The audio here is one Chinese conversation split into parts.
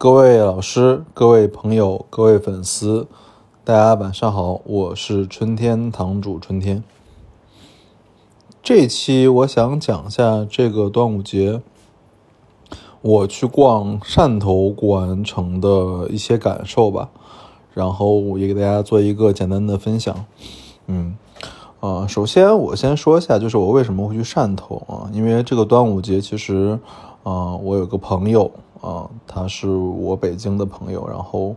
各位老师、各位朋友、各位粉丝，大家晚上好，我是春天堂主春天。这期我想讲一下这个端午节，我去逛汕头古玩城的一些感受吧，然后也给大家做一个简单的分享。嗯，啊，首先我先说一下，就是我为什么会去汕头啊？因为这个端午节其实，啊，我有个朋友。啊，他是我北京的朋友，然后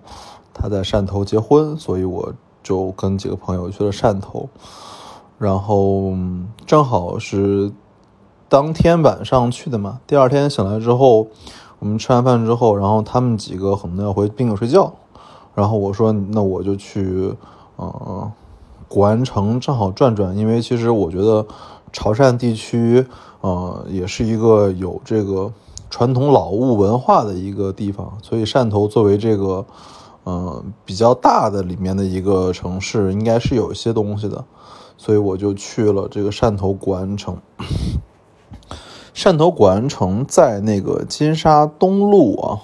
他在汕头结婚，所以我就跟几个朋友去了汕头，然后正好是当天晚上去的嘛。第二天醒来之后，我们吃完饭之后，然后他们几个可能要回宾馆睡觉，然后我说那我就去，嗯，古玩城正好转转，因为其实我觉得潮汕地区，呃，也是一个有这个。传统老物文化的一个地方，所以汕头作为这个，嗯，比较大的里面的一个城市，应该是有一些东西的，所以我就去了这个汕头古玩城。汕头古玩城在那个金沙东路啊，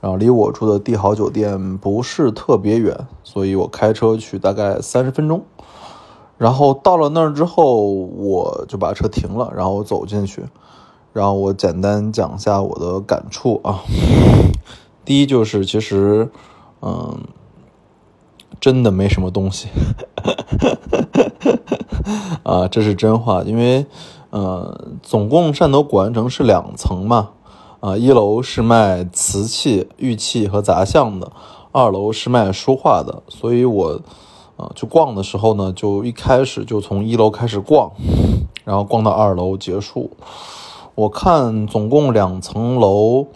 然后离我住的帝豪酒店不是特别远，所以我开车去大概三十分钟。然后到了那儿之后，我就把车停了，然后走进去。然后我简单讲一下我的感触啊。第一就是，其实，嗯，真的没什么东西，啊，这是真话。因为，呃，总共汕头古玩城是两层嘛，啊，一楼是卖瓷器、玉器和杂项的，二楼是卖书画的。所以我，啊，去逛的时候呢，就一开始就从一楼开始逛，然后逛到二楼结束。我看总共两层楼，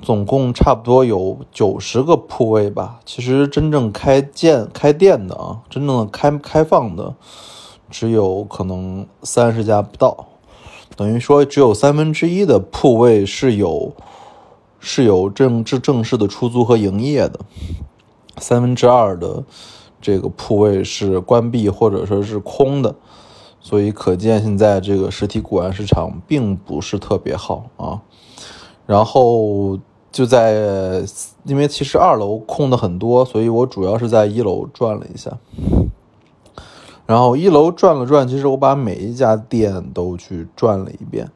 总共差不多有九十个铺位吧。其实真正开建开店的啊，真正的开开放的，只有可能三十家不到，等于说只有三分之一的铺位是有是有正正正式的出租和营业的，三分之二的这个铺位是关闭或者说是空的。所以可见，现在这个实体古玩市场并不是特别好啊。然后就在，因为其实二楼空的很多，所以我主要是在一楼转了一下。然后一楼转了转，其实我把每一家店都去转了一遍。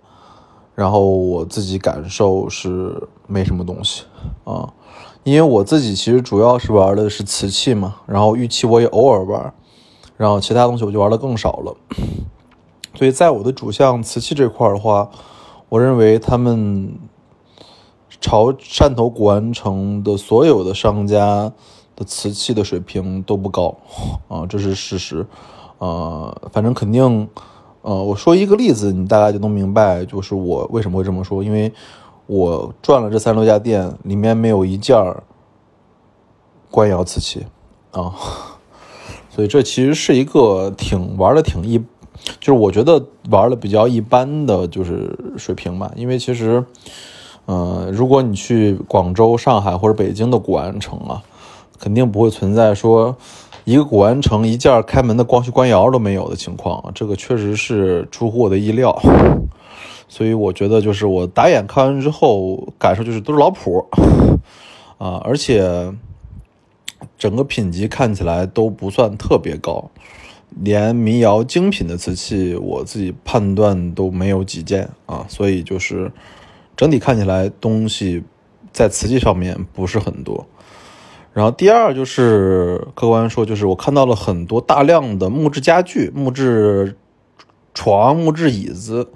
然后我自己感受是没什么东西啊，因为我自己其实主要是玩的是瓷器嘛，然后玉器我也偶尔玩。然后其他东西我就玩的更少了，所以在我的主项瓷器这块的话，我认为他们朝汕头古玩城的所有的商家的瓷器的水平都不高啊，这是事实啊。反正肯定，呃，我说一个例子，你大概就能明白，就是我为什么会这么说，因为我转了这三十多家店，里面没有一件官窑瓷器啊。所以这其实是一个挺玩的挺一，就是我觉得玩的比较一般的就是水平吧。因为其实，呃，如果你去广州、上海或者北京的古玩城啊，肯定不会存在说一个古玩城一件开门的光绪官窑都没有的情况。这个确实是出乎我的意料。所以我觉得就是我打眼看完之后感受就是都是老谱啊，而且。整个品级看起来都不算特别高，连民窑精品的瓷器，我自己判断都没有几件啊，所以就是整体看起来东西在瓷器上面不是很多。然后第二就是客观说，就是我看到了很多大量的木质家具、木质床、木质椅子，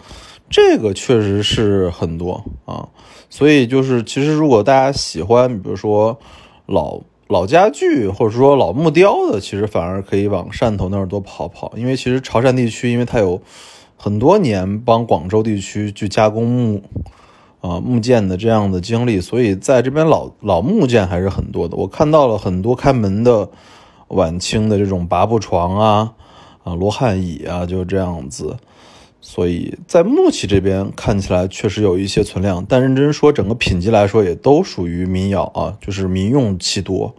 这个确实是很多啊。所以就是其实如果大家喜欢，比如说老。老家具或者说老木雕的，其实反而可以往汕头那儿多跑跑，因为其实潮汕地区，因为它有很多年帮广州地区去加工木啊木件的这样的经历，所以在这边老老木件还是很多的。我看到了很多开门的晚清的这种拔步床啊啊罗汉椅啊，就这样子。所以在木器这边看起来确实有一些存量，但认真说，整个品级来说也都属于民窑啊，就是民用器多，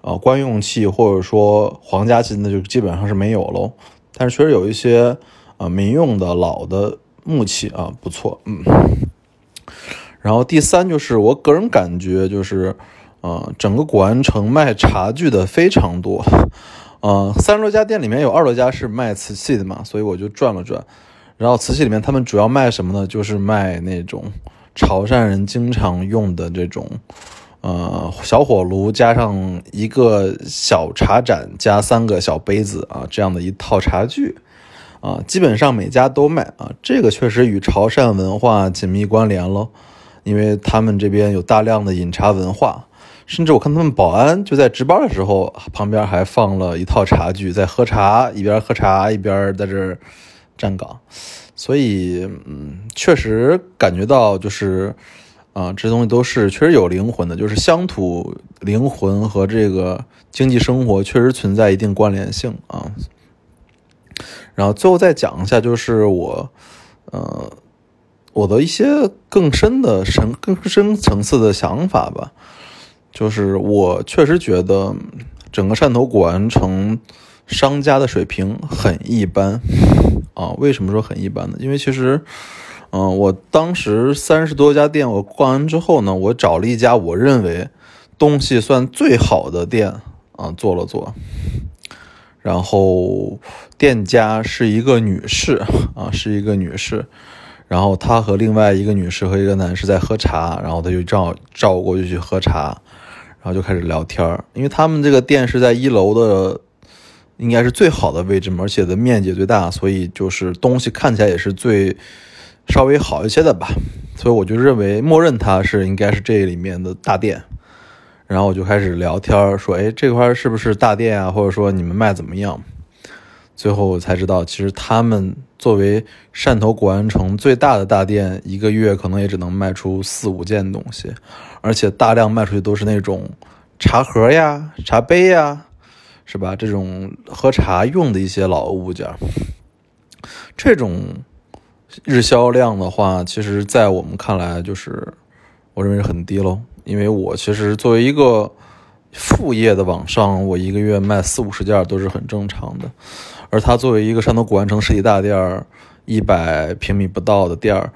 啊，官用器或者说皇家器那就基本上是没有喽。但是确实有一些啊民用的老的木器啊不错，嗯。然后第三就是我个人感觉就是，啊，整个古玩城卖茶具的非常多，啊，三十多家店里面有二十多家是卖瓷器的嘛，所以我就转了转。然后瓷器里面他们主要卖什么呢？就是卖那种潮汕人经常用的这种，呃，小火炉加上一个小茶盏加三个小杯子啊，这样的一套茶具，啊，基本上每家都卖啊。这个确实与潮汕文化紧密关联了，因为他们这边有大量的饮茶文化，甚至我看他们保安就在值班的时候，旁边还放了一套茶具，在喝茶，一边喝茶一边在这。站岗，所以嗯，确实感觉到就是，啊，这东西都是确实有灵魂的，就是乡土灵魂和这个经济生活确实存在一定关联性啊。然后最后再讲一下，就是我，呃，我的一些更深的深、更深层次的想法吧，就是我确实觉得整个汕头古玩城商家的水平很一般。啊，为什么说很一般呢？因为其实，嗯，我当时三十多家店，我逛完之后呢，我找了一家我认为东西算最好的店啊，做了做。然后店家是一个女士啊，是一个女士。然后她和另外一个女士和一个男士在喝茶，然后她就照照过去去喝茶，然后就开始聊天因为他们这个店是在一楼的。应该是最好的位置嘛，而且的面积最大，所以就是东西看起来也是最稍微好一些的吧。所以我就认为，默认它是应该是这里面的大店。然后我就开始聊天说：“哎，这块是不是大店啊？或者说你们卖怎么样？”最后我才知道，其实他们作为汕头古玩城最大的大店，一个月可能也只能卖出四五件东西，而且大量卖出去都是那种茶盒呀、茶杯呀。是吧？这种喝茶用的一些老物件，这种日销量的话，其实，在我们看来，就是我认为是很低喽。因为我其实作为一个副业的网上，我一个月卖四五十件都是很正常的。而他作为一个山东古玩城实体大店，一百平米不到的店儿，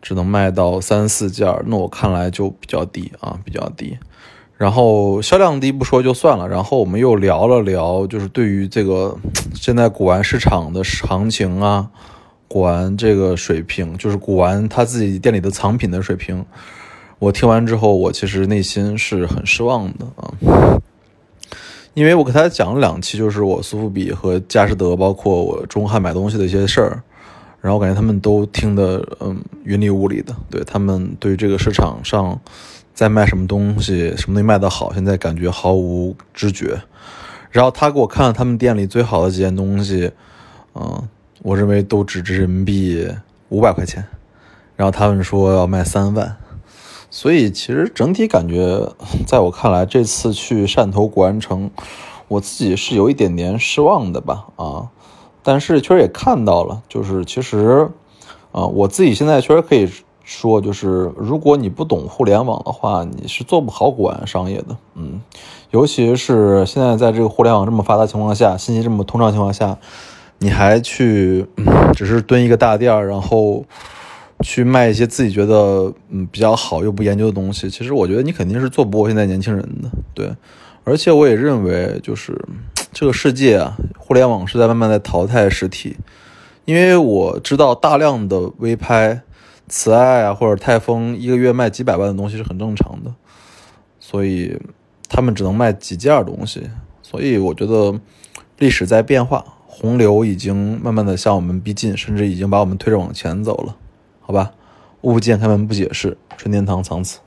只能卖到三四件，那我看来就比较低啊，比较低。然后销量低不说就算了，然后我们又聊了聊，就是对于这个现在古玩市场的行情啊，古玩这个水平，就是古玩他自己店里的藏品的水平，我听完之后，我其实内心是很失望的啊，因为我给他讲了两期，就是我苏富比和佳士得，包括我中汉买东西的一些事儿，然后感觉他们都听得嗯云里雾里的，对他们对这个市场上。在卖什么东西，什么东西卖得好，现在感觉毫无知觉。然后他给我看了他们店里最好的几件东西，嗯，我认为都只值人民币五百块钱。然后他们说要卖三万，所以其实整体感觉，在我看来，这次去汕头古玩城，我自己是有一点点失望的吧，啊，但是确实也看到了，就是其实，啊，我自己现在确实可以。说就是，如果你不懂互联网的话，你是做不好古玩商业的。嗯，尤其是现在在这个互联网这么发达情况下，信息这么通畅情况下，你还去只是蹲一个大店儿，然后去卖一些自己觉得嗯比较好又不研究的东西，其实我觉得你肯定是做不过现在年轻人的。对，而且我也认为，就是这个世界啊，互联网是在慢慢在淘汰实体，因为我知道大量的微拍。慈爱啊，或者泰丰，一个月卖几百万的东西是很正常的，所以他们只能卖几件东西。所以我觉得历史在变化，洪流已经慢慢的向我们逼近，甚至已经把我们推着往前走了。好吧，物不见开门不解释，春天堂藏词。